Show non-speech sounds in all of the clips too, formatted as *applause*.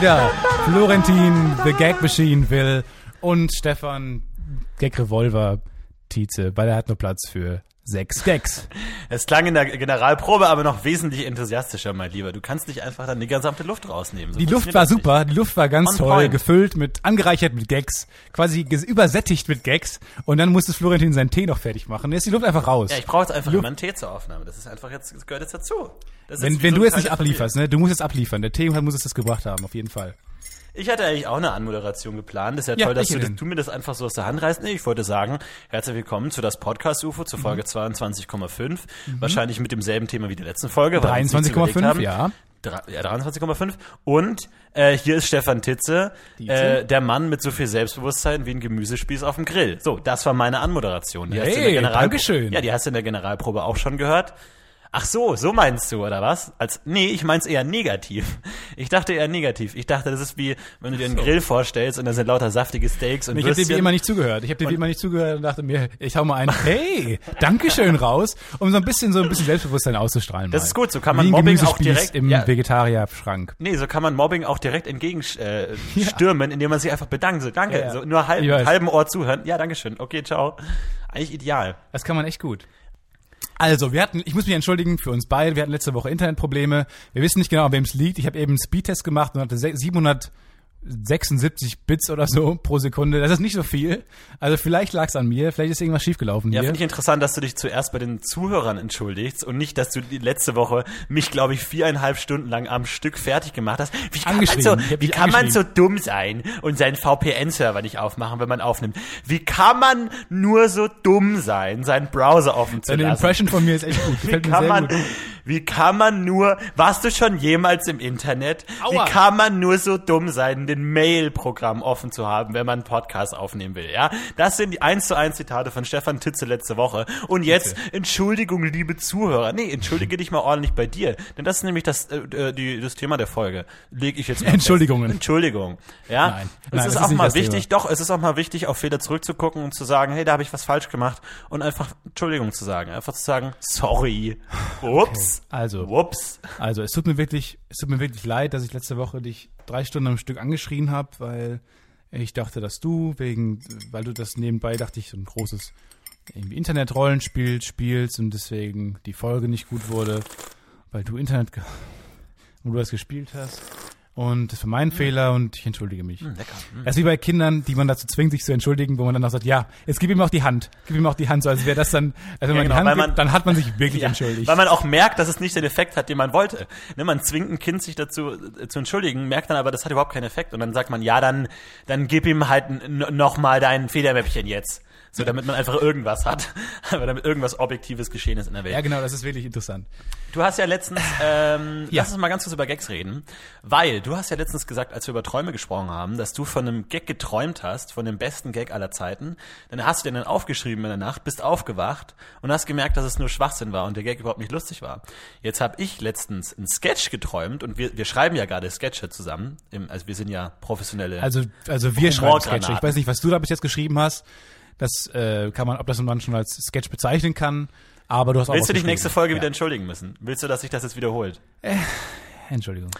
wieder Florentin, The Gag Machine will und Stefan, Gag Revolver Tietze, weil er hat nur Platz für sechs Gags. Es klang in der Generalprobe aber noch wesentlich enthusiastischer, mein Lieber. Du kannst nicht einfach dann die gesamte Luft rausnehmen. So Die Luft war super, die Luft war ganz On toll, point. gefüllt mit, angereichert mit Gags, quasi übersättigt mit Gags und dann musste Florentin seinen Tee noch fertig machen. Jetzt ist die Luft einfach raus. nicht. Ja, ich brauche jetzt einfach immer einen Tee zur Aufnahme. Das ist einfach jetzt, das gehört jetzt dazu. Das wenn wenn so du jetzt nicht ablieferst, ne, du musst jetzt abliefern. Der Tee muss es das gebracht haben, auf jeden Fall. Ich hatte eigentlich auch eine Anmoderation geplant. Das ist ja, Ja, toll, dass du, das, du mir das einfach so aus der Hand reißt. Nee, ich wollte sagen, herzlich willkommen zu das Podcast UFO, zur Mhm. Folge 22,5. Wahrscheinlich mit demselben Thema wie der letzten Folge. weil wir uns nichts überlegt 23,5, haben. ja. Dra- Ja, 23,5. Und äh, hier ist Stefan Titze, äh, der Mann mit so viel Selbstbewusstsein wie ein Gemüsespieß auf dem Grill. So, das war meine Anmoderation. Die Hey, Dankeschön. Ja, die hast du in der Generalprobe auch schon gehört. Ach so, so meinst du, oder was? Als, nee, ich mein's eher negativ. Ich dachte eher negativ. Ich dachte, das ist wie, wenn du dir einen Grill vorstellst und da sind lauter saftige Steaks und Ich habe dir wie immer nicht zugehört. Ich habe dir wie immer nicht zugehört und dachte mir, ich hau mal ein Hey, Dankeschön raus, um so ein bisschen so ein bisschen Selbstbewusstsein auszustrahlen. Das mal. ist gut, so kann man Mobbing auch direkt- im ja. Vegetarierschrank. Nee, so kann man Mobbing auch direkt entgegenstürmen, äh, *laughs* stürmen, indem man sich einfach bedankt. So, danke. Ja, ja. So, nur halb, halben Ohr zuhören. Ja, danke schön. Okay, ciao. Eigentlich ideal. Das kann man echt gut. Also, wir hatten, ich muss mich entschuldigen für uns beide, wir hatten letzte Woche Internetprobleme. Wir wissen nicht genau, an wem es liegt. Ich habe eben einen Speedtest gemacht und hatte 700 76 Bits oder so *laughs* pro Sekunde. Das ist nicht so viel. Also vielleicht lag es an mir, vielleicht ist irgendwas schiefgelaufen. Ja, finde ich interessant, dass du dich zuerst bei den Zuhörern entschuldigst und nicht, dass du die letzte Woche mich, glaube ich, viereinhalb Stunden lang am Stück fertig gemacht hast. Wie kann, man so, wie kann man so dumm sein und seinen VPN-Server nicht aufmachen, wenn man aufnimmt? Wie kann man nur so dumm sein, seinen Browser offen zu Deine lassen? Deine Impression von mir ist echt gut. Gefällt wie kann man, gut wie kann man nur, warst du schon jemals im Internet? Aua. Wie kann man nur so dumm sein, den Mail-Programm offen zu haben, wenn man einen Podcast aufnehmen will, ja? Das sind die 1 zu 1 Zitate von Stefan Titze letzte Woche. Und jetzt, Entschuldigung, liebe Zuhörer. Nee, entschuldige dich mal ordentlich bei dir. Denn das ist nämlich das, äh, äh, die, das Thema der Folge. Leg ich jetzt mal Entschuldigungen. Fest. Entschuldigung. Ja? Nein. Es Nein, ist auch ist mal das Thema. wichtig, doch, es ist auch mal wichtig, auf Fehler zurückzugucken und zu sagen, hey, da habe ich was falsch gemacht und einfach Entschuldigung zu sagen, einfach zu sagen, sorry, ups, Also. ups. Also es tut mir wirklich, es tut mir wirklich leid, dass ich letzte Woche dich drei Stunden am Stück angeschrien habe, weil ich dachte, dass du wegen, weil du das nebenbei dachte ich so ein großes irgendwie Internet-Rollenspiel spielst und deswegen die Folge nicht gut wurde, weil du Internet, wo du das gespielt hast. Und das war mein Fehler und ich entschuldige mich. Lecker. Hm. Das ist wie bei Kindern, die man dazu zwingt, sich zu entschuldigen, wo man dann auch sagt, ja, jetzt gib ihm auch die Hand. Gib ihm auch die Hand, so als wäre das dann, also wenn man genau, die Hand gibt, man- dann hat man sich wirklich Ja, entschuldigt. Weil man auch merkt, dass es nicht den Effekt hat, den man wollte. Ne, man zwingt ein Kind, sich dazu äh, zu entschuldigen, merkt dann aber, das hat überhaupt keinen Effekt. Und dann sagt man, ja, dann, dann gib ihm halt n- noch mal dein Federmäppchen jetzt. So, damit man einfach irgendwas hat. *laughs* Aber damit irgendwas Objektives geschehen ist in der Welt. ja, genau, das ist wirklich interessant. Du hast ja letztens, ähm, Ja. lass uns mal ganz kurz über Gags reden, weil du hast ja letztens gesagt, als wir über Träume gesprochen haben, dass du von einem Gag geträumt hast, von dem besten Gag aller Zeiten. Dann hast du den dann aufgeschrieben in der Nacht, bist aufgewacht und hast gemerkt, dass es nur Schwachsinn war und der Gag überhaupt nicht lustig war. Jetzt habe ich letztens einen Sketch geträumt und wir, wir schreiben ja gerade Sketche zusammen, im, also wir sind ja professionelle. Also, also wir schreiben. Sketche. Ich weiß nicht, was du da bis jetzt geschrieben hast. Das äh, kann man, ob das man schon als Sketch bezeichnen kann. Aber du hast auch Willst du dich nächste Folge ja. wieder entschuldigen müssen? Willst du, dass sich das jetzt wiederholt? Entschuldigung.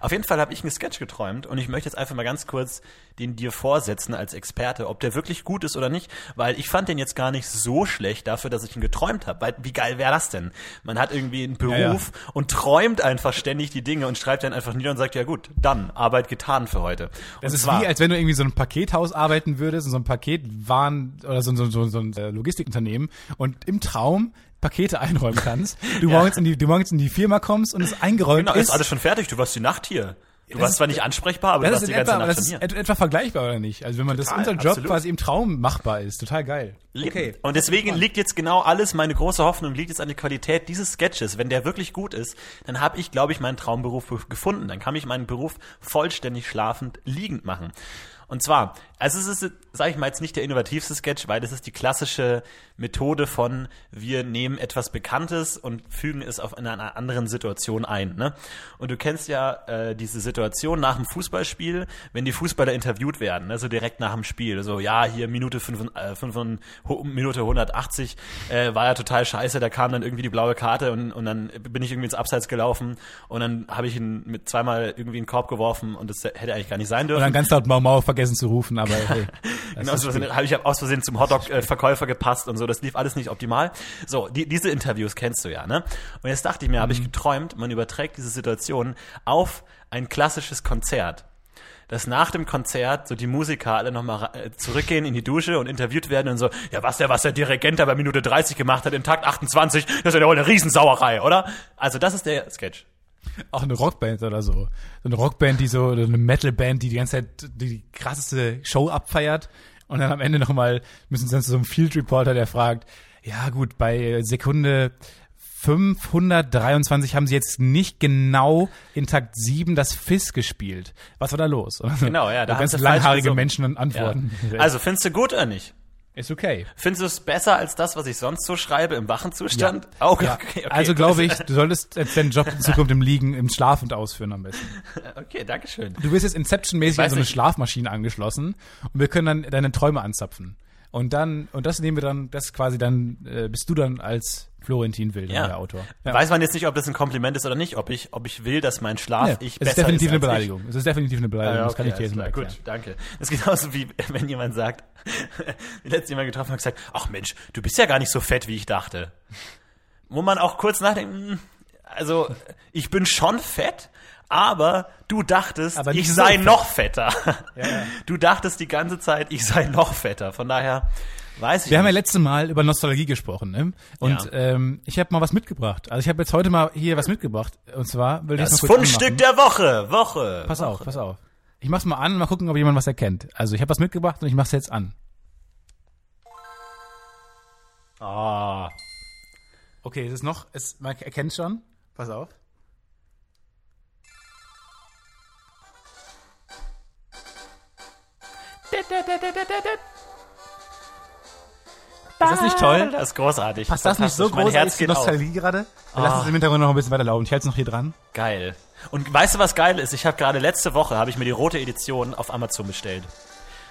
Auf jeden Fall habe ich einen Sketch geträumt und ich möchte jetzt einfach mal ganz kurz den dir vorsetzen als Experte, ob der wirklich gut ist oder nicht, weil ich fand den jetzt gar nicht so schlecht dafür, dass ich ihn geträumt habe. Weil wie geil wäre das denn? Man hat irgendwie einen Beruf Ja, und träumt einfach ständig die Dinge und schreibt dann einfach nieder und sagt, ja gut, dann, Arbeit getan für heute. Das und ist zwar, wie, als wenn du irgendwie so ein Pakethaus arbeiten würdest, in so ein Paketwaren oder so, so, so, so ein äh, Logistikunternehmen und im Traum Pakete einräumen kannst. *laughs* Du, morgens in die, du morgens in die Firma kommst und es eingeräumt genau, ist. ist alles schon fertig, du warst die Nacht hier. Du Das warst ist- zwar nicht ansprechbar, aber du das warst ist, die ganze etwa, Nacht das ist etwa vergleichbar oder nicht? Also wenn man das Total, unser Job absolut. quasi im Traum machbar ist, total geil. Okay. Und deswegen liegt jetzt genau alles, meine große Hoffnung liegt jetzt an der Qualität dieses Sketches. Wenn der wirklich gut ist, dann habe ich, glaube ich, meinen Traumberuf gefunden. Dann kann ich meinen Beruf vollständig schlafend liegend machen. Und zwar, also es ist, sage ich mal, jetzt nicht der innovativste Sketch, weil das ist die klassische Methode von, wir nehmen etwas Bekanntes und fügen es auf einer anderen Situation ein. Ne? Und du kennst ja äh, diese Situation nach dem Fußballspiel, wenn die Fußballer interviewt werden, ne? so direkt nach dem Spiel. So, ja, hier Minute, 5, äh, 5, Minute 180 äh, war ja total scheiße, da kam dann irgendwie die blaue Karte und, und dann bin ich irgendwie ins Abseits gelaufen und dann habe ich ihn mit zweimal irgendwie in den Korb geworfen und das hätte eigentlich gar nicht sein dürfen. Und dann ganz laut Mau Mau vergessen zu rufen, aber *laughs* hey. genau, aus Versehen, habe ich aus Versehen zum Hotdog-Verkäufer gepasst und so, das lief alles nicht optimal. So, die, diese Interviews kennst du ja, ne? Und jetzt dachte ich mir, mhm. habe ich geträumt, man überträgt diese Situation auf ein klassisches Konzert dass nach dem Konzert so die Musiker alle nochmal äh, zurückgehen in die Dusche und interviewt werden und so, ja, was der, was der Dirigent da bei Minute 30 gemacht hat in Takt 28, das ist ja wohl eine Riesensauerei, oder? Also das ist der Sketch. Auch eine Rockband oder so. So eine Rockband, die so, oder eine Metalband, die die ganze Zeit die krasseste Show abfeiert. Und dann am Ende nochmal müssen sie dann zu so einem Field Reporter, der fragt, ja gut, bei Sekunde 523 haben sie jetzt nicht genau in Takt 7 das Fiss gespielt. Was war da los? Genau, ja, da *laughs* ganz langhaarige Menschen und Antworten. Ja. Also findest du gut oder nicht? Ist okay. Findest du es besser als das, was ich sonst so schreibe im Wachenzustand? Ja. Oh, ja. Okay, okay. Also glaube ich, *laughs* du solltest jetzt deinen Job in Zukunft im Liegen, im Schlafend ausführen am besten. Okay, danke schön. Du bist jetzt Inception-mäßig an so eine Schlafmaschine angeschlossen und wir können dann deine Träume anzapfen. Und dann, und das nehmen wir dann, das quasi dann, äh, bist du dann als Florentin Will, ja. der Autor. Ja. Weiß man jetzt nicht, ob das ein Kompliment ist oder nicht, ob ich, ob ich will, dass mein Schlaf ja, ich besser es ist definitiv ist eine Beleidigung. Ich. Es ist definitiv eine Beleidigung. Ah, okay, das kann ich dir jetzt mal erklären. Gut, danke. Das ist genauso wie, *laughs* wenn jemand sagt, *laughs* letztes Mal getroffen hat gesagt, ach Mensch, du bist ja gar nicht so fett, wie ich dachte. Wo man auch kurz nachdenkt, hm, also, ich bin schon fett, aber du dachtest, aber ich sei so noch fetter. Ja, ja. *laughs* Du dachtest die ganze Zeit, ich sei noch fetter. Von daher weiß ich. Wir nicht. haben ja letztes Mal über Nostalgie gesprochen, ne? Und ja. ähm, ich habe mal was mitgebracht. Also ich habe jetzt heute mal hier was mitgebracht. Und zwar will ich das mal kurz Fundstück anmachen. der Woche, Woche. Pass Woche. auf, pass auf. Ich mach's mal an, mal gucken, ob jemand was erkennt. Also ich habe was mitgebracht und ich mach's jetzt an. Ah. Okay, es ist noch, es, man erkennt schon. Pass auf. Ist das nicht toll? Das ist großartig. Passt das, nicht so groß Herz geht Nostalgie gerade? Wir oh. lassen es im Hintergrund noch ein bisschen weiterlaufen. Ich halte es noch hier dran. Geil. Und weißt du, was geil ist? Ich habe gerade letzte Woche habe ich mir die rote Edition auf Amazon bestellt.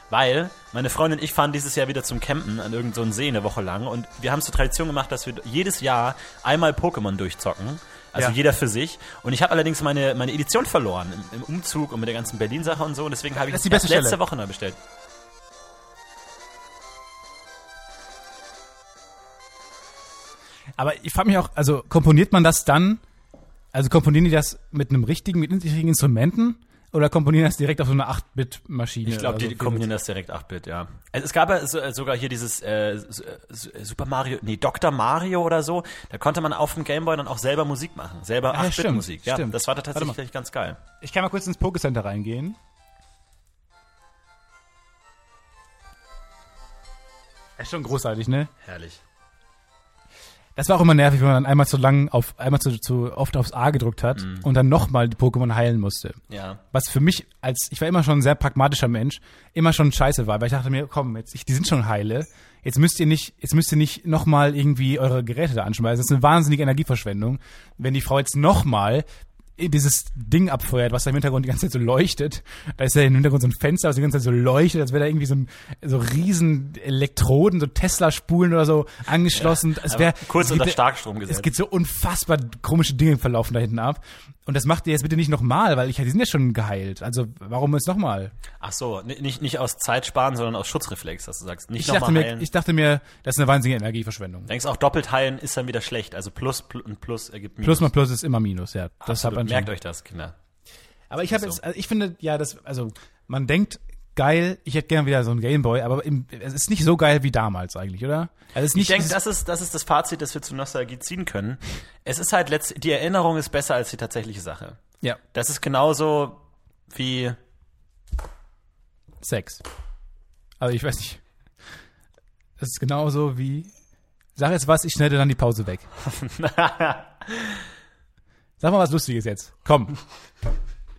Weil meine Freundin und ich fahren dieses Jahr wieder zum Campen an irgendeinem so See eine Woche lang und wir haben es zur Tradition gemacht, dass wir jedes Jahr einmal Pokémon durchzocken. Also ja. jeder für sich. Und ich habe allerdings meine, meine Edition verloren im, im, Umzug und mit der ganzen Berlin-Sache und so. Und deswegen habe ich das die letzte Stelle. Woche neu bestellt. Aber ich frage mich auch, also komponiert man das dann, also komponieren die das mit einem richtigen, mit richtigen Instrumenten? Oder komponieren das direkt auf so eine 8-Bit-Maschine? Ich glaube, die, die komponieren das direkt 8-Bit, ja. Also es gab ja so, äh, sogar hier dieses äh, äh, Super Mario, nee, Dr. Mario oder so. Da konnte man auf dem Gameboy dann auch selber Musik machen. Selber ah, 8-Bit-Musik. Ja, stimmt. das war da tatsächlich ganz geil. Ich kann mal kurz ins Pokécenter reingehen. ist schon großartig, ne? Herrlich. Das war auch immer nervig, wenn man dann einmal zu lang auf, einmal zu, zu oft aufs A gedrückt hat mhm. und dann nochmal die Pokémon heilen musste. Ja. Was für mich als, ich war immer schon ein sehr pragmatischer Mensch, immer schon scheiße war, weil ich dachte mir, komm, jetzt, ich, die sind schon heile. Jetzt müsst ihr nicht, jetzt müsst ihr nicht nochmal irgendwie eure Geräte da anschmeißen. Das ist eine wahnsinnige Energieverschwendung. Wenn die Frau jetzt nochmal dieses Ding abfeuert, was da im Hintergrund die ganze Zeit so leuchtet. Da ist ja im Hintergrund so ein Fenster, was die ganze Zeit so leuchtet, als wäre da irgendwie so ein so riesen Elektroden, so Tesla-Spulen oder so angeschlossen. Ja, es wäre kurz unter Starkstrom gesetzt. Es gibt so unfassbar komische Dinge verlaufen da hinten ab. Und das macht ihr jetzt bitte nicht nochmal, weil ich, die sind ja schon geheilt. Also warum jetzt nochmal? Ach so, nicht, nicht aus Zeitsparen, sondern aus Schutzreflex, dass du sagst, nicht nochmal heilen. ich dachte mir, das ist eine wahnsinnige Energieverschwendung. Denkst auch doppelt heilen ist dann wieder schlecht. Also Plus und Plus ergibt Minus. Plus mal Plus ist immer Minus, ja. Das Absolut. Merkt euch das, Kinder. Aber ich habe so. jetzt, also ich finde, ja, das, also man denkt, geil, ich hätte gerne wieder so einen Gameboy, aber im, es ist nicht so geil wie damals eigentlich, oder? Also es ist nicht, ich denke, das ist, das ist das Fazit, das wir zu Nostalgie ziehen können. Es ist halt, letzt, die Erinnerung ist besser als die tatsächliche Sache. Ja. Das ist genauso wie Sex. Also ich weiß nicht. Das ist genauso wie. Sag jetzt was, ich schneide dann die Pause weg. *laughs* Sag mal was Lustiges jetzt. Komm.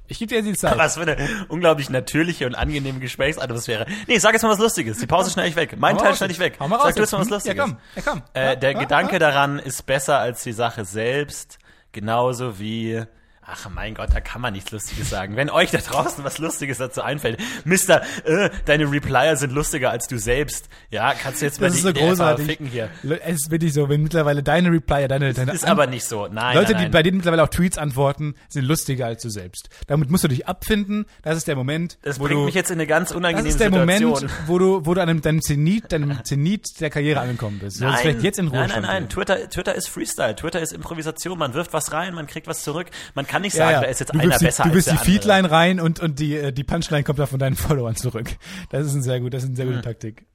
Ich gebe dir jetzt die Zeit. Was für eine unglaublich natürliche und angenehme Gesprächsatmosphäre. Nee, sag jetzt mal was Lustiges. Die Pause schneide ich weg. Mein Teil schneide ich weg. Hau mal raus Sag du jetzt mal was? Lustiges. Ja, komm. Ja, komm. Äh, der ja, Gedanke ja. daran ist besser als die Sache selbst. Genauso wie Ach mein Gott, da kann man nichts Lustiges sagen. Wenn euch da draußen was Lustiges dazu einfällt, Mister, äh, deine Replier sind lustiger als du selbst. Ja, kannst du jetzt mal Das ist die so großartig. ficken hier. Es ist wirklich so, wenn mittlerweile deine Replier, deine, deine Ist An- aber nicht so. Nein, Leute, nein, die nein. bei denen mittlerweile auch Tweets antworten, sind lustiger als du selbst. Damit musst du dich abfinden. Das ist der Moment, das wo bringt du, mich jetzt in eine ganz das unangenehme ist der Situation. Moment, wo du, wo du an einem, deinem Zenit, deinem Zenit der Karriere angekommen bist. Solltest vielleicht jetzt in Ruhe nein, nein, nein. Twitter, Twitter ist Freestyle. Twitter ist Improvisation. Man wirft was rein, man kriegt was zurück. Man kann nicht sagen, da ist jetzt du einer die, besser du als der die andere. Feedline rein und, und die, äh, die Punchline kommt da von deinen *laughs* Followern zurück. Das ist ein sehr gut, das ist eine sehr Hm. gute Taktik.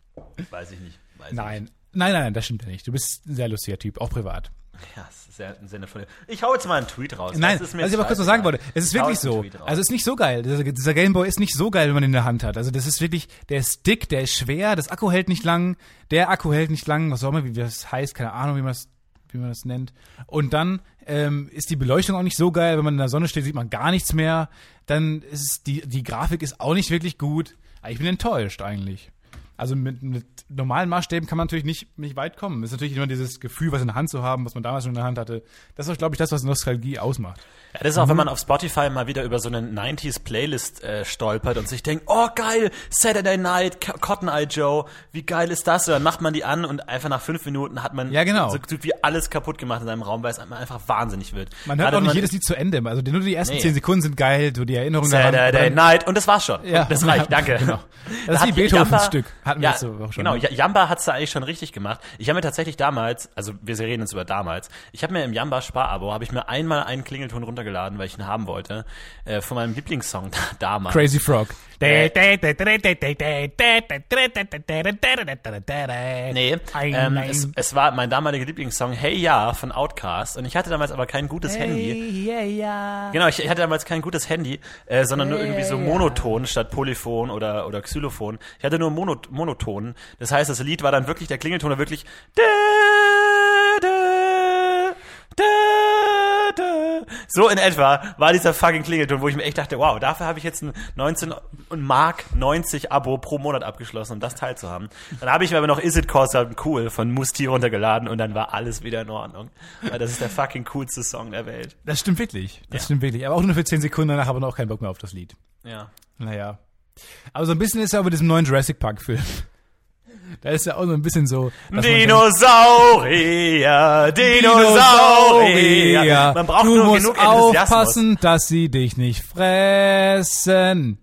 Weiß ich nicht. Weiß Nein. Nein, nein, nein, das stimmt ja nicht. Du bist ein sehr lustiger Typ, auch privat. nicht. Ja, das ist sehr, Sinne von. Ich hau jetzt mal einen Tweet raus. Nein, Das ist was ich aber kurz noch sagen wollte, es ist wirklich so. Also es ist nicht so geil. Dieser, dieser Gameboy ist nicht so geil, wenn man ihn in der Hand hat. Also das ist wirklich, der ist dick, der ist schwer, das Akku hält nicht lang, der Akku hält nicht lang, was auch immer, wie das heißt, keine Ahnung, wie man das, wie man das nennt. Und dann ähm, ist die Beleuchtung auch nicht so geil, wenn man in der Sonne steht, sieht man gar nichts mehr. Dann ist die, die Grafik ist auch nicht wirklich gut. Ich bin enttäuscht eigentlich. Also mit, mit normalen Maßstäben kann man natürlich nicht, nicht weit kommen. Es ist natürlich immer dieses Gefühl, was in der Hand zu haben, was man damals schon in der Hand hatte. Das ist, glaube ich, das, was Nostalgie ausmacht. Ja, das ist auch, wenn man auf Spotify mal wieder über so eine 90s Playlist äh, stolpert und sich denkt, oh geil, Saturday Night, Cotton Eye Joe, wie geil ist das? Und dann macht man die an und einfach nach fünf Minuten hat man Ja, genau. so gut wie alles kaputt gemacht in seinem Raum, weil es einfach wahnsinnig wird. Man hört Gerade auch nicht jedes Lied zu Ende. Also nur die ersten Nee. zehn Sekunden sind geil, so die Erinnerung daran. Saturday daran- Night und das war's schon. Ja. Und das reicht, *laughs* danke. Genau. Da Das ist hat wie Beethovens Jamba- Stück. Hatten wir ja, letzte Woche schon, Genau, ne? Ja- Jamba hat's da eigentlich schon richtig gemacht. Ich habe mir tatsächlich damals, also wir reden jetzt über damals, ich habe mir im Jamba Sparabo, habe ich mir einmal einen Klingelton runtergeladen, weil ich ihn haben wollte, äh, von meinem Lieblingssong *laughs* damals. Crazy Frog. Nee. Ähm, es, es war mein damaliger Lieblingssong Hey Ja von Outcast und ich hatte damals aber kein gutes Handy. Genau, ich, hatte damals kein gutes Handy, äh, sondern nur irgendwie so Monoton statt Polyphon oder, oder Xylophon. Ich hatte nur Mono, Monoton. Das heißt, das Lied war dann wirklich, der Klingelton war wirklich da, da, da, da. So in etwa war dieser fucking Klingelton, wo ich mir echt dachte, wow, dafür habe ich jetzt ein 19 und Mark 90 Abo pro Monat abgeschlossen, um das Teil zu haben. Dann habe ich mir aber noch Is It Corsa Cool von Musti runtergeladen und dann war alles wieder in Ordnung. Weil das ist der fucking coolste Song der Welt. Das stimmt wirklich. Das Ja. stimmt wirklich. Aber auch nur für zehn Sekunden, danach aber noch keinen Bock mehr auf das Lied. Ja. Naja. Aber so ein bisschen ist ja über diesem neuen Jurassic Park Film. Da ist ja auch so ein bisschen so. Dinosaurier, Dinosaurier. Man braucht du nur musst genug aufpassen, dass sie dich nicht fressen.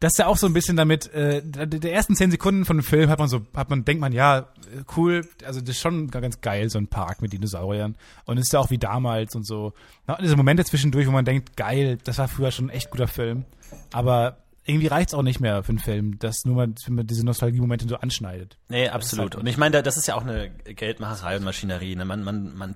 Das ist ja auch so ein bisschen damit, äh, der ersten zehn Sekunden von dem Film hat man so, hat man, denkt man, ja, cool, also das ist schon ganz geil, so ein Park mit Dinosauriern. Und ist ja auch wie damals und so. Na, diese Momente zwischendurch, wo man denkt, geil, das war früher schon ein echt guter Film. Aber irgendwie reicht's auch nicht mehr für einen Film, dass nur mal, wenn man diese Nostalgie-Momente so anschneidet. Nee, absolut. Und ich meine, da- das ist ja auch eine Geldmacherei und Maschinerie. Ne? Man, man, man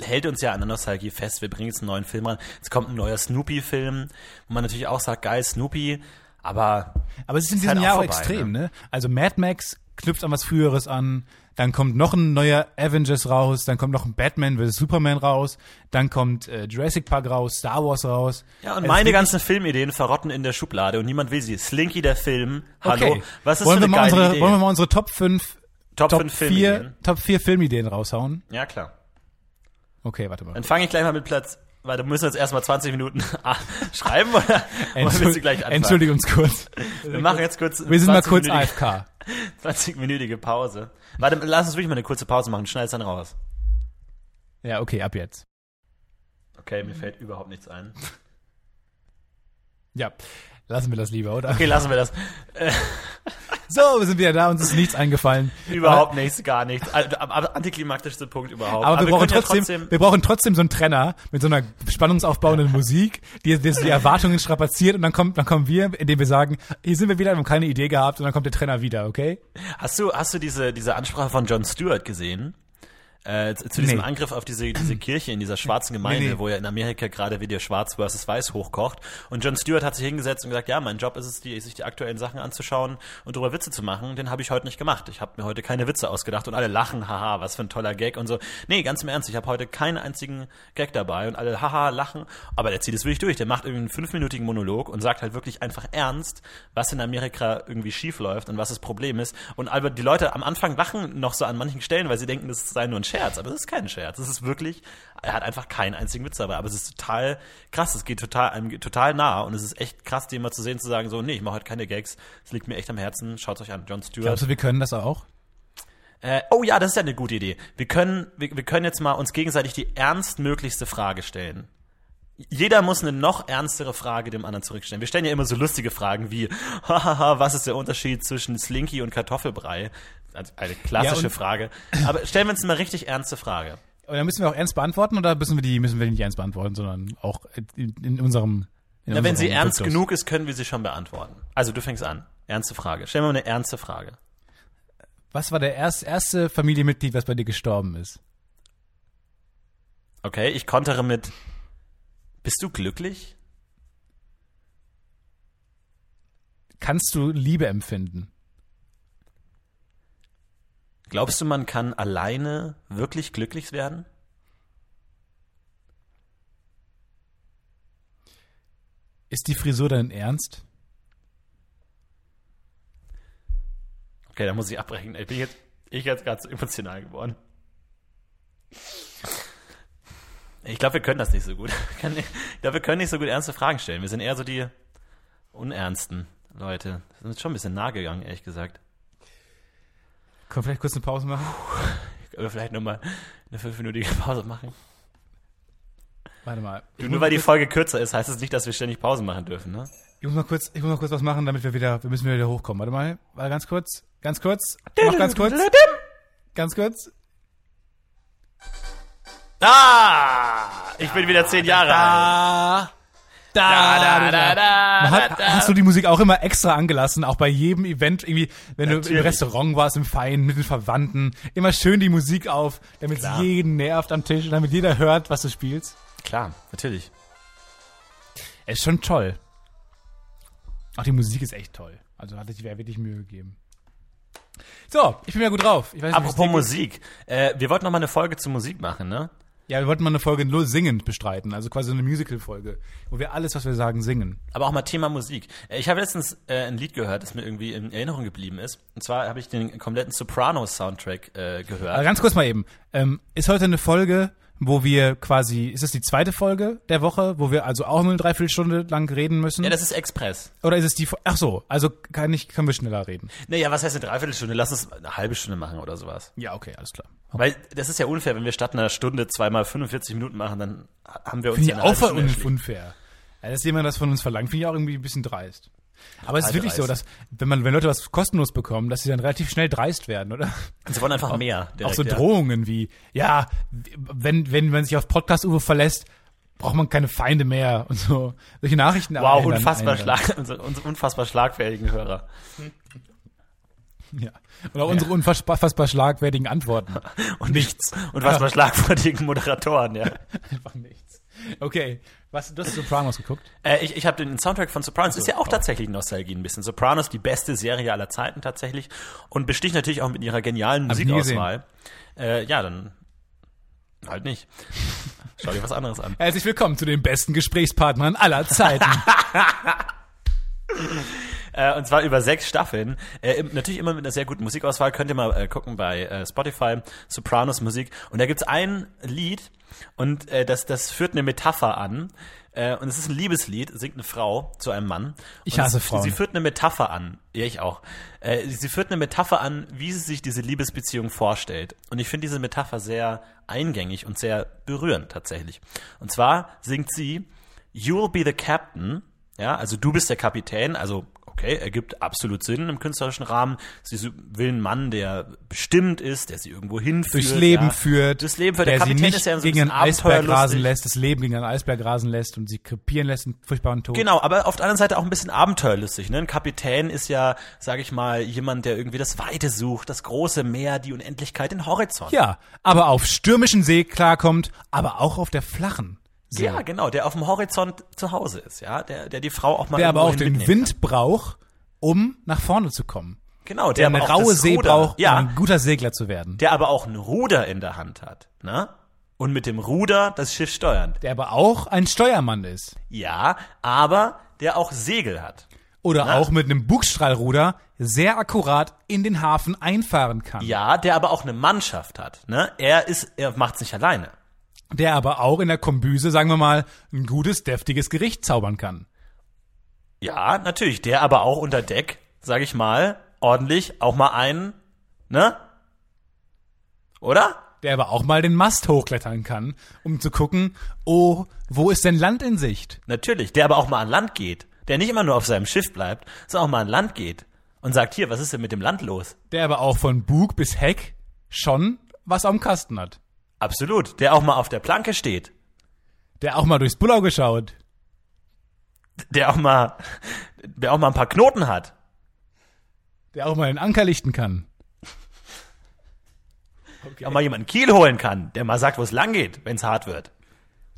hält uns ja an der Nostalgie fest. Wir bringen jetzt einen neuen Film ran. Es kommt ein neuer Snoopy-Film, wo man natürlich auch sagt, geil, Snoopy. Aber Aber es ist in diesem halt Jahr auch vorbei, extrem, ne? Also Mad Max knüpft an was Früheres an, dann kommt noch ein neuer Avengers raus, dann kommt noch ein Batman vs. Superman raus, dann kommt äh, Jurassic Park raus, Star Wars raus. ja, und Es meine ganzen Filmideen verrotten in der Schublade und niemand will sie. Slinky der Film. Hallo. Okay. Was ist wollen für wir eine mal geile unsere, Idee? Wollen wir mal unsere Top 5 Top, Top 5 4 Filmideen. Top 4 Filmideen raushauen? Ja, klar. Okay, warte mal. Dann fange ich gleich mal mit Platz. Weil müssen wir jetzt erstmal 20 Minuten *laughs* ah, schreiben oder oder willst du gleich anfangen? Entschuldige uns kurz. Wir machen jetzt kurz. Wir sind mal kurz 20-minütige AFK. *laughs* 20-minütige Pause. Warte, lass uns wirklich mal eine kurze Pause machen. Schneid es dann raus. Ja, okay, ab jetzt. Okay, mir fällt überhaupt nichts ein. Ja, lassen wir das lieber, oder? Okay, lassen wir das. So, wir sind wieder da, uns ist nichts eingefallen. Überhaupt nichts, gar nichts. Antiklimaktischste Punkt überhaupt. Aber, wir, brauchen können ja trotzdem, wir brauchen trotzdem so einen Trenner mit so einer spannungsaufbauenden Musik, die, die die Erwartungen strapaziert und dann kommt, dann kommen wir, indem wir sagen, hier sind wir wieder, wir haben keine Idee gehabt und dann kommt der Trenner wieder, okay? Hast du, hast du diese, diese Ansprache von Jon Stewart gesehen? Äh, zu diesem Nee. Angriff auf diese, diese Kirche in dieser schwarzen Gemeinde, Nee, nee. wo ja in Amerika gerade wieder Schwarz versus Weiß hochkocht. Und Jon Stewart hat sich hingesetzt und gesagt, ja, mein Job ist es, die, sich die aktuellen Sachen anzuschauen und darüber Witze zu machen. Den habe ich heute nicht gemacht. Ich habe mir heute keine Witze ausgedacht und alle lachen, haha, was für ein toller Gag und so. Nee, ganz im Ernst, ich habe heute keinen einzigen Gag dabei und alle haha lachen. Aber der zieht es wirklich durch. Der macht irgendwie einen fünfminütigen Monolog und sagt halt wirklich einfach ernst, was in Amerika irgendwie schief läuft und was das Problem ist. Und aber die Leute am Anfang lachen noch so an manchen Stellen, weil sie denken, das sei nur ein Scherz. Aber das ist kein Scherz. Das ist wirklich, er hat einfach keinen einzigen Witz dabei. Aber es ist total krass. Es geht total, einem geht total nah. Und es ist echt krass, den mal zu sehen, zu sagen, so, nee, ich mache heute keine Gags. Es liegt mir echt am Herzen. Schaut euch an. Jon Stewart. Glaubst du, wir können das auch? Äh, oh ja, das ist ja eine gute Idee. Wir können, wir, wir können jetzt mal uns gegenseitig die ernstmöglichste Frage stellen. Jeder muss eine noch ernstere Frage dem anderen zurückstellen. Wir stellen ja immer so lustige Fragen wie, *laughs* hahaha, was ist der Unterschied zwischen Slinky und Kartoffelbrei? Also eine klassische Ja, und- Frage. Aber stellen wir uns eine richtig ernste Frage. Oder müssen wir auch ernst beantworten oder müssen wir die müssen wir die nicht ernst beantworten, sondern auch in, in unserem in Na, wenn sie ernst Duktus? genug ist, können wir sie schon beantworten. Also du fängst an. Ernste Frage. Stell mir mal eine ernste Frage. Was war der erst, erste Familienmitglied, was bei dir gestorben ist? Okay, ich kontere mit, bist du glücklich? Kannst du Liebe empfinden? Glaubst du, man kann alleine wirklich glücklich werden? Ist die Frisur dein Ernst? Okay, da muss ich abbrechen. Ich bin jetzt, ich jetzt gerade so emotional geworden. Ich glaube, wir können das nicht so gut. *laughs* Ich glaube, wir können nicht so gut ernste Fragen stellen. Wir sind eher so die unernsten Leute. Wir sind uns schon ein bisschen nahe gegangen, ehrlich gesagt. Können wir vielleicht kurz eine Pause machen? Können wir vielleicht nochmal eine fünfminütige Pause machen? Warte mal. Ich Nur weil die Folge kürzer ist, heißt es nicht, dass wir ständig Pause machen dürfen, ne? ich muss mal kurz, ich muss mal kurz was machen, damit wir wieder, wir müssen wieder hochkommen. Warte mal, warte ganz kurz, ganz kurz, noch ganz kurz, ganz kurz. Ah! Ich bin wieder zehn Jahre alt. Da, Da, da, da, da, hat, da, da. hast du die Musik auch immer extra angelassen, auch bei jedem Event, irgendwie, wenn du im Natürlich. Restaurant warst, im Fein, mit den Verwandten, immer schön die Musik auf, damit es jeden nervt am Tisch und damit jeder hört, was du spielst. Klar, natürlich. Ist schon toll. Auch die Musik ist echt toll. Also hatte ich wirklich Mühe gegeben. So, ich bin ja gut drauf. Ich weiß Apropos. Musik. Äh, wir wollten noch mal eine Folge zu Musik machen, ne? Ja, wir wollten mal eine Folge nur singend bestreiten, also quasi eine Musical-Folge, wo wir alles, was wir sagen, singen. Aber auch mal Thema Musik. Ich habe letztens äh, ein Lied gehört, das mir irgendwie in Erinnerung geblieben ist. Und zwar habe ich den kompletten Sopranos-Soundtrack äh, gehört. Aber ganz kurz mal eben. Ähm, ist heute eine Folge, wo wir quasi, ist es die zweite Folge der Woche, wo wir also auch nur eine Dreiviertelstunde lang reden müssen? ja, das ist Express. Oder ist es die, ach so, also kann ich, können wir schneller reden? Naja, was heißt eine Dreiviertelstunde? Lass uns eine halbe Stunde machen oder sowas. Ja, okay, alles klar. Weil das ist ja unfair, wenn wir statt einer Stunde zweimal 45 Minuten machen, dann haben wir uns ja auch unfair. Ja, dass jemand das von uns verlangt, finde ich auch irgendwie ein bisschen dreist. Aber es ist wirklich so, dreist. dass, wenn man, wenn Leute was kostenlos bekommen, dass sie dann relativ schnell dreist werden, oder? Und sie wollen einfach mehr. auch direkt, so ja. Drohungen wie, ja, wenn, wenn man sich auf Podcast-Uwe verlässt, braucht man keine Feinde mehr und so. Solche Nachrichten. Wow, unfassbar, schlag, unsere, unsere unfassbar schlagfähigen Hörer. Ja. Und auch unsere unfassbar schlagfertigen Antworten. *laughs* Und nichts. Unfassbar schlagfertigen Moderatoren, ja. *laughs* Einfach nichts. Okay. Was, du hast Sopranos geguckt? Äh, ich ich habe den Soundtrack von Sopranos. ist ja auch oh. tatsächlich Nostalgie ein bisschen. Sopranos, die beste Serie aller Zeiten tatsächlich. Und besticht natürlich auch mit ihrer genialen Musikauswahl. Äh, ja, dann halt nicht. *laughs* Schau dir was anderes an. Herzlich willkommen zu den besten Gesprächspartnern aller Zeiten. *laughs* Äh, und zwar über sechs Staffeln. Äh, natürlich immer mit einer sehr guten Musikauswahl. Könnt ihr mal äh, gucken bei Spotify, Sopranos Musik. Und da gibt's ein Lied und äh, das, das führt eine Metapher an. Äh, und es ist ein Liebeslied, singt eine Frau zu einem Mann. Ich hasse es, Frauen. Sie führt eine Metapher an. Ja, ich auch. Äh, sie führt eine Metapher an, wie sie sich diese Liebesbeziehung vorstellt. Und ich finde diese Metapher sehr eingängig und sehr berührend tatsächlich. Und zwar singt sie, You'll be the captain. Ja, also du bist der Kapitän, also Okay, ergibt absolut Sinn im künstlerischen Rahmen. Sie will einen Mann, der bestimmt ist, der sie irgendwo hinführt. Durchs Leben ja. führt, Durchs Leben führt. der Der sie Kapitän nicht ist ja so ein gegen einen Eisberg rasen lässt, das Leben gegen einen Eisberg rasen lässt und sie krepieren lässt, einen furchtbaren Tod. Genau, aber auf der anderen Seite auch ein bisschen abenteuerlustig. Ne? Ein Kapitän ist ja, sage ich mal, jemand, der irgendwie das Weite sucht, das große Meer, die Unendlichkeit, den Horizont. Ja, aber auf stürmischen See klarkommt, aber auch auf der flachen. See. Ja, genau, der auf dem Horizont zu Hause ist, ja, der, der die Frau auch mal der aber auch den Wind braucht, um nach vorne zu kommen. Kann. Genau, Der der, eine raue See Ruder, braucht, ja, um ein guter Segler zu werden. der aber auch ein Ruder in der Hand hat, ne? Und mit dem Ruder das Schiff steuern. Der aber auch ein Steuermann ist. Ja, aber der auch Segel hat. Oder Na? auch mit einem Bugstrahlruder sehr akkurat in den Hafen einfahren kann. Ja, der aber auch eine Mannschaft hat, ne? Er ist, er macht's nicht alleine. Der aber auch in der Kombüse, sagen wir mal, ein gutes, deftiges Gericht zaubern kann. Ja, natürlich, der aber auch unter Deck, sag ich mal, ordentlich auch mal einen, ne? Oder? Der aber auch mal den Mast hochklettern kann, um zu gucken, oh, wo ist denn Land in Sicht? Natürlich, der aber auch mal an Land geht. Der nicht immer nur auf seinem Schiff bleibt, sondern auch mal an Land geht. Und sagt, hier, was ist denn mit dem Land los? Der aber auch von Bug bis Heck schon was am Kasten hat. Absolut, der auch mal auf der Planke steht. Der auch mal durchs Bullau geschaut. Der auch mal, der auch mal ein paar Knoten hat. Der auch mal den Anker lichten kann. Der auch mal jemanden Kiel holen kann, der mal sagt, wo es lang geht, wenn es hart wird.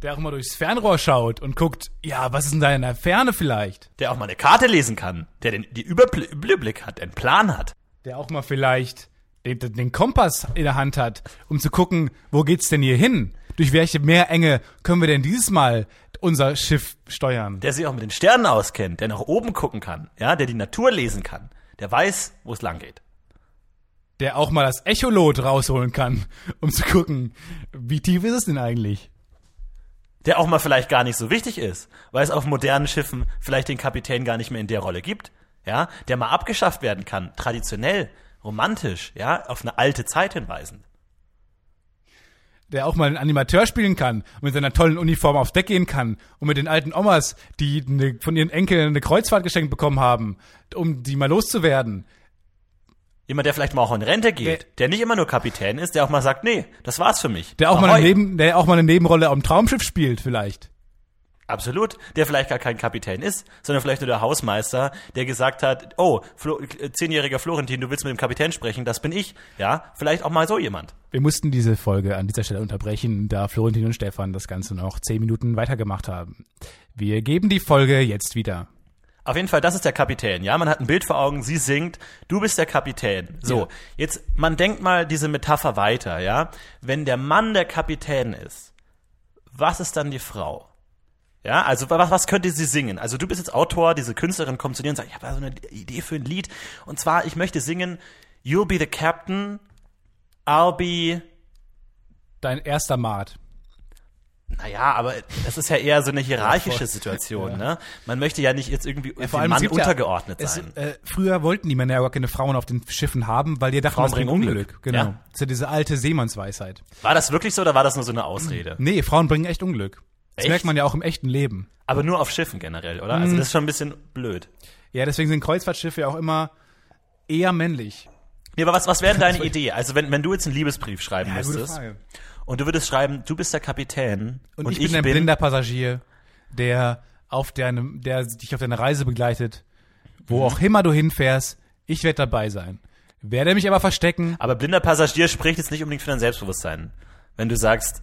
Der auch mal durchs Fernrohr schaut und guckt, ja, was ist denn da in der Ferne vielleicht? Der auch mal eine Karte lesen kann, der den die Überbl- Überblick hat, einen Plan hat. Der auch mal vielleicht den, den Kompass in der Hand hat, um zu gucken, wo geht's denn hier hin? Durch welche Meerenge können wir denn dieses Mal unser Schiff steuern? Der sich auch mit den Sternen auskennt, der nach oben gucken kann, ja, der die Natur lesen kann, der weiß, wo es lang geht. Der auch mal das Echolot rausholen kann, um zu gucken, wie tief ist es denn eigentlich? Der auch mal vielleicht gar nicht so wichtig ist, weil es auf modernen Schiffen vielleicht den Kapitän gar nicht mehr in der Rolle gibt, ja, der mal abgeschafft werden kann, traditionell, romantisch, ja, auf eine alte Zeit hinweisend. Der auch mal einen Animateur spielen kann und mit seiner tollen Uniform aufs Deck gehen kann und mit den alten Omas, die ne, von ihren Enkeln eine Kreuzfahrt geschenkt bekommen haben, um die mal loszuwerden. Jemand, der vielleicht mal auch in Rente geht, Der- der nicht immer nur Kapitän ist, der auch mal sagt, nee, das war's für mich. Der auch, mal eine Neben, der auch mal eine Nebenrolle am Traumschiff spielt, vielleicht. Absolut. Der vielleicht gar kein Kapitän ist, sondern vielleicht nur der Hausmeister, der gesagt hat, oh, Flo, äh, zehnjähriger Florentin, du willst mit dem Kapitän sprechen, das bin ich. Ja, vielleicht auch mal so jemand. Wir mussten diese Folge an dieser Stelle unterbrechen, da Florentin und Stefan das Ganze noch zehn Minuten weitergemacht haben. Wir geben die Folge jetzt wieder. Auf jeden Fall, das ist der Kapitän. Ja, man hat ein Bild vor Augen, sie singt, du bist der Kapitän. So, Ja. jetzt, man denkt mal diese Metapher weiter, ja. Wenn der Mann der Kapitän ist, was ist dann die Frau? Ja, also was, was könnte sie singen? Also du bist jetzt Autor, diese Künstlerin kommt zu dir und sagt, ich habe da so eine Idee für ein Lied. Und zwar, ich möchte singen, You'll be the captain, I'll be Dein erster Maat. Naja, aber das ist ja eher so eine hierarchische. Situation, ne? Man möchte ja nicht jetzt irgendwie Vor dem allem, Mann gibt ja- untergeordnet es, sein. Äh, früher wollten die Männer ja gar keine Frauen auf den Schiffen haben, weil die dachten, Frauen das bringt bringen Unglück. Unglück. Genau. Ja. Das ist ja diese alte Seemannsweisheit. War das wirklich so oder war das nur so eine Ausrede? Nee, Frauen bringen echt Unglück. Das Echt? merkt man ja auch im echten Leben. Aber nur auf Schiffen generell, oder? Mhm. Also das ist schon ein bisschen blöd. Ja, deswegen sind Kreuzfahrtschiffe ja auch immer eher männlich. Nee, aber was, was wäre deine *laughs* Idee? Also wenn, wenn du jetzt einen Liebesbrief schreiben müsstest und du würdest schreiben, du bist der Kapitän Und, ich, bin ein blinder Passagier, der auf deinem, der dich auf deine Reise begleitet, wo Mhm. auch immer du hinfährst, ich werde dabei sein. Werde mich aber verstecken. Aber blinder Passagier spricht jetzt nicht unbedingt für dein Selbstbewusstsein. Wenn du sagst,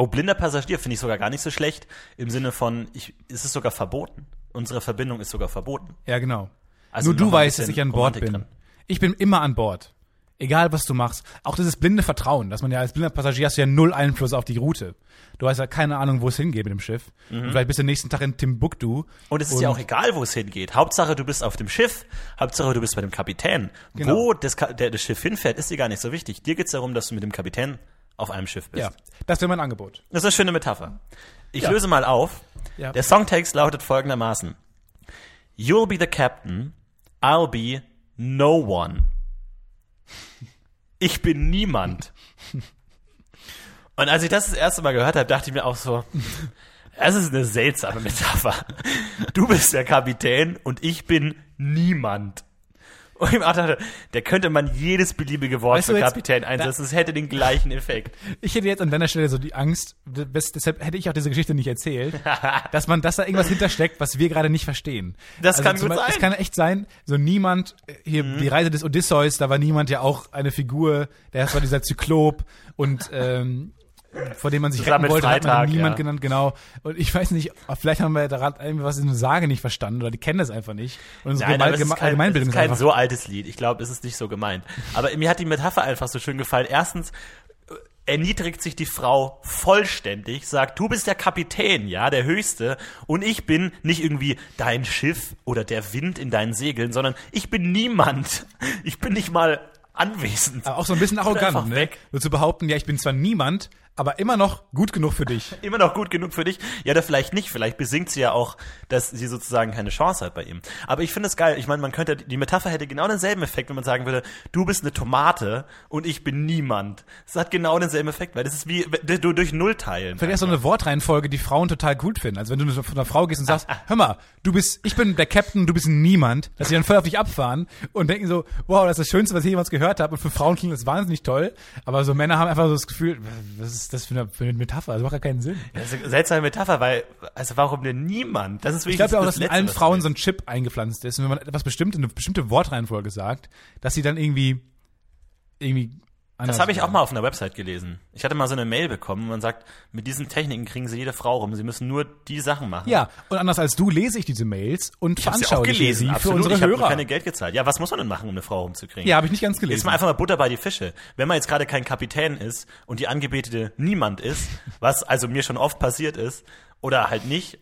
oh, blinder Passagier finde ich sogar gar nicht so schlecht, im Sinne von, ich, es ist sogar verboten. Unsere Verbindung ist sogar verboten. Ja, genau. Also Nur du weißt, dass ich an Bord Romantik bin. drin. Ich bin immer an Bord. Egal, was du machst. Auch dieses blinde Vertrauen, dass man ja als blinder Passagier hast du ja null Einfluss auf die Route. Du hast ja keine Ahnung, wo es hingeht mit dem Schiff. Und vielleicht bist du nächsten Tag in Timbuktu. Mhm. Und es ist ja auch egal, wo es hingeht. Hauptsache, du bist auf dem Schiff. Hauptsache, du bist bei dem Kapitän. Genau. Wo das, der, das Schiff hinfährt, ist dir gar nicht so wichtig. Dir geht's darum, dass du mit dem Kapitän auf einem Schiff bist. Ja, das wäre mein Angebot. Das ist eine schöne Metapher. Ich Ja. löse mal auf. Ja. Der Songtext lautet folgendermaßen. You'll be the captain, I'll be no one. Ich bin niemand. *laughs* Und als ich das das erste Mal gehört habe, dachte ich mir auch so, das ist eine seltsame Metapher. Du bist der Kapitän und ich bin niemand. Und ich dachte, der könnte man jedes beliebige Wort Weißt für Kapitän einsetzen. Es hätte den gleichen Effekt. Ich hätte jetzt an deiner Stelle so die Angst, des- deshalb hätte ich auch diese Geschichte nicht erzählt, *laughs* dass man, dass da irgendwas hintersteckt, was wir gerade nicht verstehen. Also Das kann zum gut Beispiel- sein. Mhm. Es kann echt sein, so niemand, äh, hier, die Reise des Odysseus, da war niemand ja auch eine Figur, der war dieser Zyklop und, ähm, vor dem man sich Zusammen retten wollte, hat man Freitag, niemand ja. genannt, genau. Und ich weiß nicht, vielleicht haben wir daran irgendwie was in der Sage nicht verstanden oder die kennen das einfach nicht. Und unsere Nein, aber es ist kein, es Allgemeinbildung ist ist kein so altes Lied. Ich glaube, es ist nicht so gemeint. Aber mir hat die Metapher einfach so schön gefallen. Erstens erniedrigt sich die Frau vollständig, sagt, du bist der Kapitän, ja, der Höchste, und ich bin nicht irgendwie dein Schiff oder der Wind in deinen Segeln, sondern ich bin niemand. Ich bin nicht mal anwesend. aber auch so ein bisschen *laughs* arrogant, ne? weg. So zu behaupten, ja, ich bin zwar niemand, aber immer noch gut genug für dich. *laughs* immer noch gut genug für dich. Ja, oder vielleicht nicht. Vielleicht besingt sie ja auch, dass sie sozusagen keine Chance hat bei ihm. Aber ich finde es geil. Ich meine, man könnte, die Metapher hätte genau denselben Effekt, wenn man sagen würde, du bist eine Tomate und ich bin niemand. Es hat genau denselben Effekt, weil das ist wie du durch Null teilen. Vielleicht ist so eine Wortreihenfolge, die Frauen total gut finden. Also wenn du von einer Frau gehst und sagst, hör mal, du bist, ich bin der Captain, du bist Niemand, dass sie dann voll auf dich abfahren und denken so, wow, das ist das Schönste, was ich jemals gehört habe. Und für Frauen klingt das wahnsinnig toll. Aber so Männer haben einfach so das Gefühl, was ist das für eine, für eine Metapher? Das macht gar keinen Sinn. Das ist eine seltsame Metapher, weil, also warum denn niemand? Das ist Ich wirklich glaube ja auch, das dass in allen Frauen so ein Chip eingepflanzt ist. Und wenn man etwas bestimmte, eine bestimmte Wortreihenfolge sagt, dass sie dann irgendwie, irgendwie Das habe ich auch mal auf einer Website gelesen. Ich hatte mal so eine Mail bekommen, wo man sagt, mit diesen Techniken kriegen sie jede Frau rum. Sie müssen nur die Sachen machen. Ja, und anders als du lese ich diese Mails und Ich habe sie auch veranschauliche gelesen, sie für unsere ich habe Hörer. keine Geld gezahlt. Ja, was muss man denn machen, um eine Frau rumzukriegen? Ja, habe ich nicht ganz Jetzt gelesen. mal einfach mal Butter bei die Fische. Wenn man jetzt gerade kein Kapitän ist und die Angebetete niemand ist, *laughs* was also mir schon oft passiert ist, oder halt nicht,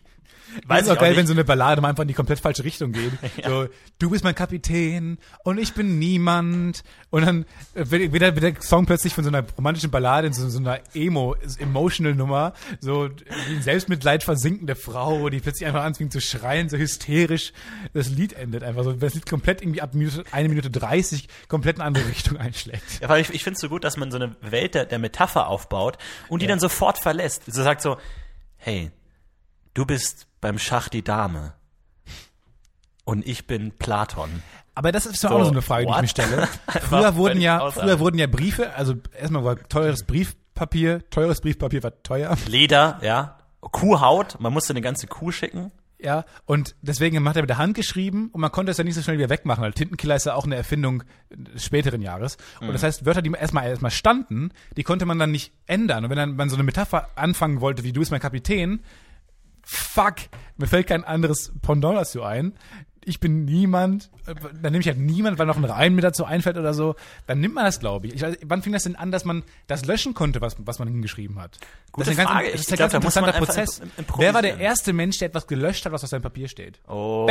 weiß ist auch auch geil, nicht. wenn so eine Ballade mal einfach in die komplett falsche Richtung geht. *laughs* So, du bist mein Kapitän und ich bin niemand. Und dann äh, wird, wird, der, Song plötzlich von so einer romantischen Ballade in so, so einer Emo, emotional Nummer, so in Selbstmitleid versinkende Frau, die plötzlich einfach anfängt zu schreien, so hysterisch. Das Lied endet einfach so. Das Lied komplett irgendwie ab Minute, eine Minute 30 komplett in eine andere Richtung einschlägt. Ja, weil ich, ich finde es so gut, dass man so eine Welt der, der Metapher aufbaut und die dann sofort verlässt. So sagt so, hey, du bist beim Schach die Dame und ich bin Platon. Aber das ist So, auch so eine Frage, die ich what? mir stelle. *laughs* Früher wurden ja, außerhalb. früher wurden ja Briefe, also erstmal war teures Briefpapier, teures Briefpapier war teuer. Leder, ja, Kuhhaut, man musste eine ganze Kuh schicken. Ja, und deswegen hat er mit der Hand geschrieben und man konnte es ja nicht so schnell wieder wegmachen, weil Tintenkiller ist ja auch eine Erfindung des späteren Jahres. Und das heißt, Wörter, die erstmal erstmal standen, die konnte man dann nicht ändern. Und wenn dann man so eine Metapher anfangen wollte, wie du bist mein Kapitän, fuck, mir fällt kein anderes Pendant dazu ein. Ich bin niemand, äh, dann nehme ich halt niemand, weil noch ein Reim mir dazu einfällt oder so. Dann nimmt man das, glaube ich. ich weiß, wann fing das denn an, dass man das löschen konnte, was, was man hingeschrieben hat? Gute das ist ein Frage. ganz, das ist ein glaub, ganz interessanter Prozess. Wer war der erste Mensch, der etwas gelöscht hat, was auf seinem Papier steht? Oh.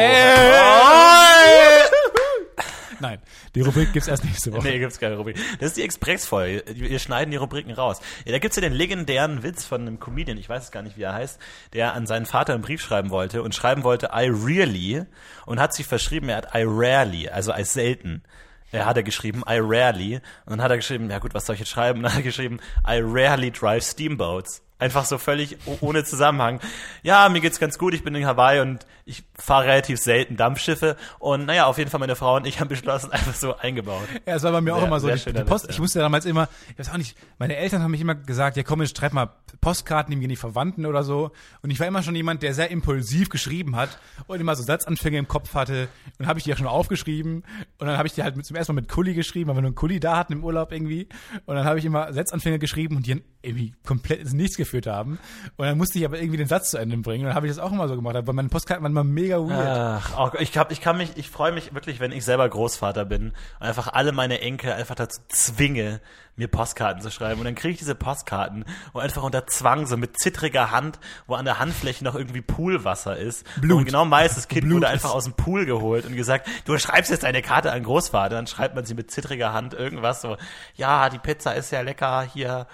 *laughs* Nein, die Rubrik gibt's erst nächste Woche. Nee, gibt's keine Rubrik. Das ist die Express-Folge. Wir schneiden die Rubriken raus. Ja, da gibt's ja den legendären Witz von einem Comedian, ich weiß es gar nicht, wie er heißt, der an seinen Vater einen Brief schreiben wollte und schreiben wollte I really und hat sich verschrieben, er hat I rarely, also als selten. Er hat er geschrieben, I rarely. Und dann hat er geschrieben, ja gut, was soll ich jetzt schreiben? Und dann hat er geschrieben, I rarely drive steamboats. Einfach so völlig ohne Zusammenhang. Ja, mir geht's ganz gut, ich bin in Hawaii und ich fahre relativ selten Dampfschiffe. Und naja, auf jeden Fall meine Frau und ich *laughs* haben beschlossen, einfach so eingebaut. Ja, es war bei mir auch Sehr- immer so. Die, die Post, Witz, ich ja. musste damals immer, ich weiß auch nicht, meine Eltern haben mich immer gesagt, ja komm, ich schreib mal Postkarten, die mir nicht Verwandten oder so. Und ich war immer schon jemand, der sehr impulsiv geschrieben hat und immer so Satzanfänge im Kopf hatte. Und habe ich die ja schon aufgeschrieben. Und dann habe ich die halt mit, zum ersten Mal mit Kuli geschrieben, weil wir nur einen Kuli da hatten im Urlaub irgendwie. Und dann habe ich immer Satzanfänge geschrieben und die dann irgendwie komplett Nichts geführt haben. Und dann musste ich aber irgendwie den Satz zu Ende bringen. Und dann habe ich das auch immer so gemacht, weil meine Postkarten waren immer mega weird. Ach, auch, ich, hab, ich kann mich, ich freue mich wirklich, wenn ich selber Großvater bin und einfach alle meine Enkel einfach dazu zwinge, mir Postkarten zu schreiben. Und dann kriege ich diese Postkarten und einfach unter Zwang, so mit zittriger Hand, wo an der Handfläche noch irgendwie Poolwasser ist. Blut. Und genau meist, das Kind Blut wurde einfach aus dem Pool geholt und gesagt, du schreibst jetzt deine Karte an Großvater. Dann schreibt man sie mit zittriger Hand irgendwas so, ja, die Pizza ist ja lecker hier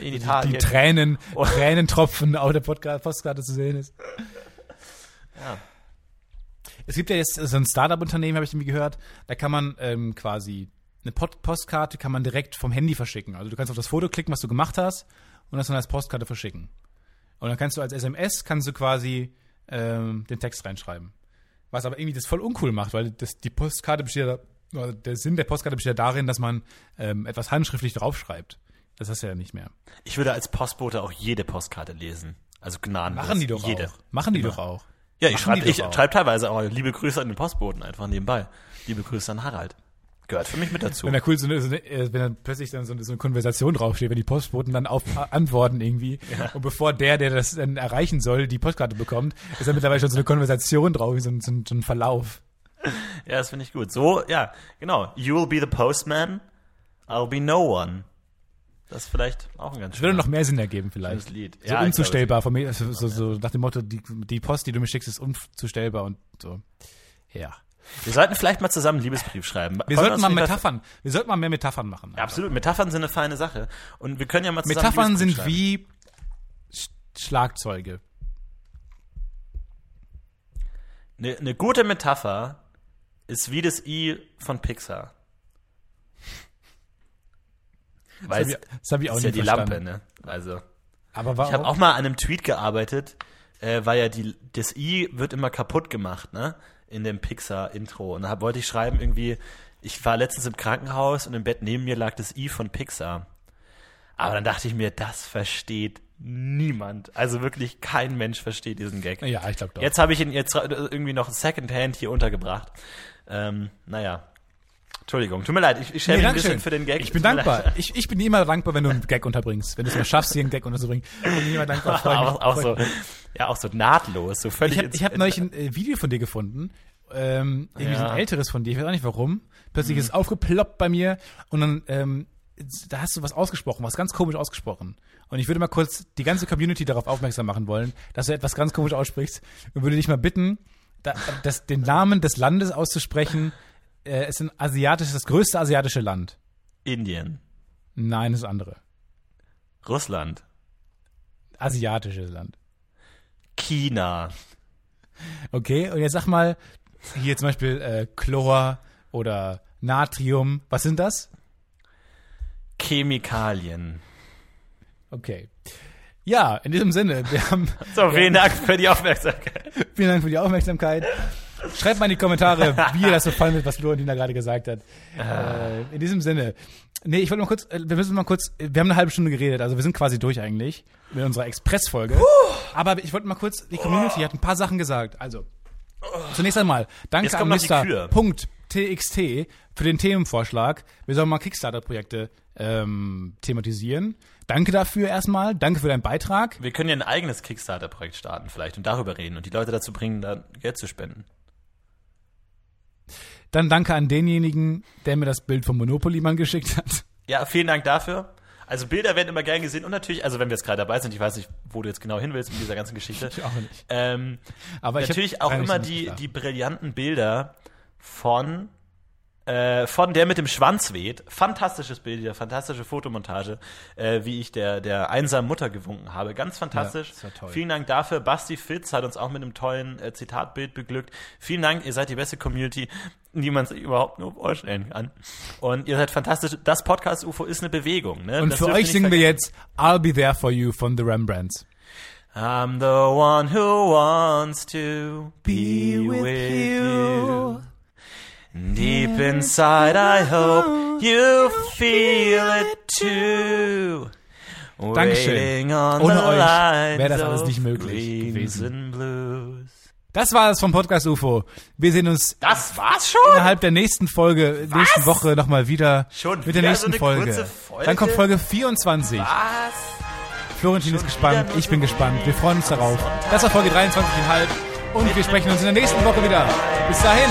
in Italien. Die Tränen, *laughs* Oh. Tränentropfen auf der Podcast, Postkarte zu sehen ist. Ja. Es gibt ja jetzt so ein Startup-Unternehmen, habe ich irgendwie gehört, da kann man ähm, quasi eine Pod Postkarte kann man direkt vom Handy verschicken. Also du kannst auf das Foto klicken, was du gemacht hast und das dann als Postkarte verschicken. Und dann kannst du als SMS, kannst du quasi ähm, den Text reinschreiben. Was aber irgendwie das voll uncool macht, weil das, die Postkarte besteht ja, oder der Sinn der Postkarte besteht ja darin, dass man ähm, etwas handschriftlich draufschreibt. Das hast du ja nicht mehr. Ich würde als Postbote auch jede Postkarte lesen. Also gnadenlos. Machen die doch jede. auch. Machen die Immer. doch auch. Ja, ich schreibe schreib teilweise auch liebe Grüße an den Postboten einfach nebenbei. Liebe Grüße an Harald. Gehört für mich mit dazu. Wenn da cool so eine, so eine, äh, wenn dann plötzlich dann so eine, so eine Konversation draufsteht, wenn die Postboten dann auf äh, antworten irgendwie und bevor der, der das dann erreichen soll, die Postkarte bekommt, ist dann mittlerweile schon so eine Konversation drauf, so ein, so ein, so ein Verlauf. Ja, das finde ich gut. So, ja, genau. You will be the postman, I'll be no one. Das ist vielleicht auch ein ganz Das würde noch mehr Sinn ergeben vielleicht. schönes Lied. So Ja, unzustellbar, von mir, so, so, so nach dem Motto, die, die Post, die du mir schickst, ist unzustellbar und so. Ja. glaube, Wir sollten vielleicht mal zusammen einen Liebesbrief schreiben. Wir sollten mal Metaphern, wir sollten mal mehr Metaphern machen. Ja, absolut. Metaphern sind eine feine Sache. Und wir können ja mal zusammen Metaphern sind schreiben. wie Sch Schlagzeuge. Eine, eine gute Metapher ist wie das I von Pixar. Weil Das das hab ich auch ist ja nicht die verstanden. Lampe, ne? Also. Aber warum? Ich habe auch mal an einem Tweet gearbeitet, äh, weil ja die, das I wird immer kaputt gemacht, ne? In dem Pixar-Intro. Und da wollte ich schreiben irgendwie, ich war letztens im Krankenhaus und im Bett neben mir lag das I von Pixar. Aber dann dachte ich mir, das versteht niemand. Also wirklich kein Mensch versteht diesen Gag. ja, ich glaube doch. Jetzt habe ich ihn jetzt ra- irgendwie noch Secondhand hier untergebracht. Ähm, naja. Entschuldigung, tut mir leid, ich, ich schäme Nee, ein bisschen für den Gag. Ich bin dankbar. Ich, ich bin immer dankbar, wenn du einen Gag unterbringst. Wenn du es mal schaffst, hier einen Gag unterzubringen. Ich bin immer dankbar. freu auch, auch so, ja, auch so nahtlos, so völlig. Ich habe hab neulich ein äh, Video von dir gefunden. Ähm, irgendwie so Ja. ein älteres von dir. Ich weiß auch nicht warum. Plötzlich ist es aufgeploppt bei mir und dann, ähm, da hast du was ausgesprochen, was ganz komisch ausgesprochen. Und ich würde mal kurz die ganze Community darauf aufmerksam machen wollen, dass du etwas ganz komisch aussprichst und würde dich mal bitten, da, das, den Namen des Landes auszusprechen. Äh, es ist ein asiatisches, das größte asiatische Land. Indien, Nein, das andere. Russland, Asiatisches Land. China, Okay, und jetzt sag mal, hier zum Beispiel äh, Chlor oder Natrium. Was sind das? Chemikalien. Okay. Ja, in diesem Sinne, wir haben So, vielen Dank für die Aufmerksamkeit. *laughs* vielen Dank für die Aufmerksamkeit. Schreibt mal in die Kommentare, *laughs* wie ihr das so fandet, was Florentina gerade gesagt hat. Äh, in diesem Sinne. Nee, ich wollte mal kurz, äh, wir müssen mal kurz, wir haben eine halbe Stunde geredet, also wir sind quasi durch eigentlich mit unserer Express-Folge. Aber ich wollte mal kurz, die Community hat ein paar Sachen gesagt. Also, zunächst einmal, danke an Mr. Punkt TXT für den Themenvorschlag. Wir sollen mal Kickstarter-Projekte ähm, thematisieren. Danke dafür erstmal, danke für deinen Beitrag. Wir können ja ein eigenes Kickstarter-Projekt starten vielleicht und darüber reden und die Leute dazu bringen, da Geld zu spenden. Dann danke an denjenigen, der mir das Bild vom Monopoly-Mann geschickt hat. Ja, vielen Dank dafür. Also Bilder werden immer gern gesehen und natürlich, also wenn wir jetzt gerade dabei sind, ich weiß nicht, wo du jetzt genau hin willst mit dieser ganzen Geschichte. Ich auch nicht. Ähm, Aber natürlich auch immer die, die brillanten Bilder von äh, von der mit dem Schwanz weht. Fantastisches Bild, hier, fantastische Fotomontage, äh, wie ich der, der einsamen Mutter gewunken habe. Ganz fantastisch. Ja. Vielen Dank dafür. Basti Fitz hat uns auch mit einem tollen äh, Zitatbild beglückt. Vielen Dank, ihr seid die beste Community, die man sich überhaupt nur vorstellen kann. Und ihr seid fantastisch. Das Podcast UFO ist eine Bewegung. Ne? Und Das für euch singen wir jetzt I'll Be There For You von The Rembrandts. I'm the one who wants to be, with, you. Deep inside, I hope you feel it too. Dankeschön. Ohne euch wäre das alles nicht möglich gewesen. Das war es vom Podcast UFO. Wir sehen uns Das war's schon? innerhalb der nächsten Folge, nächsten Woche nochmal wieder Schon mit der nächsten so Folge. Folge? Dann kommt Folge 24. Was? Florentin Schon ist gespannt, ich bin gespannt. Wir freuen uns darauf. Das war Folge 23,5 und wir sprechen uns in der nächsten Woche wieder. Bis dahin,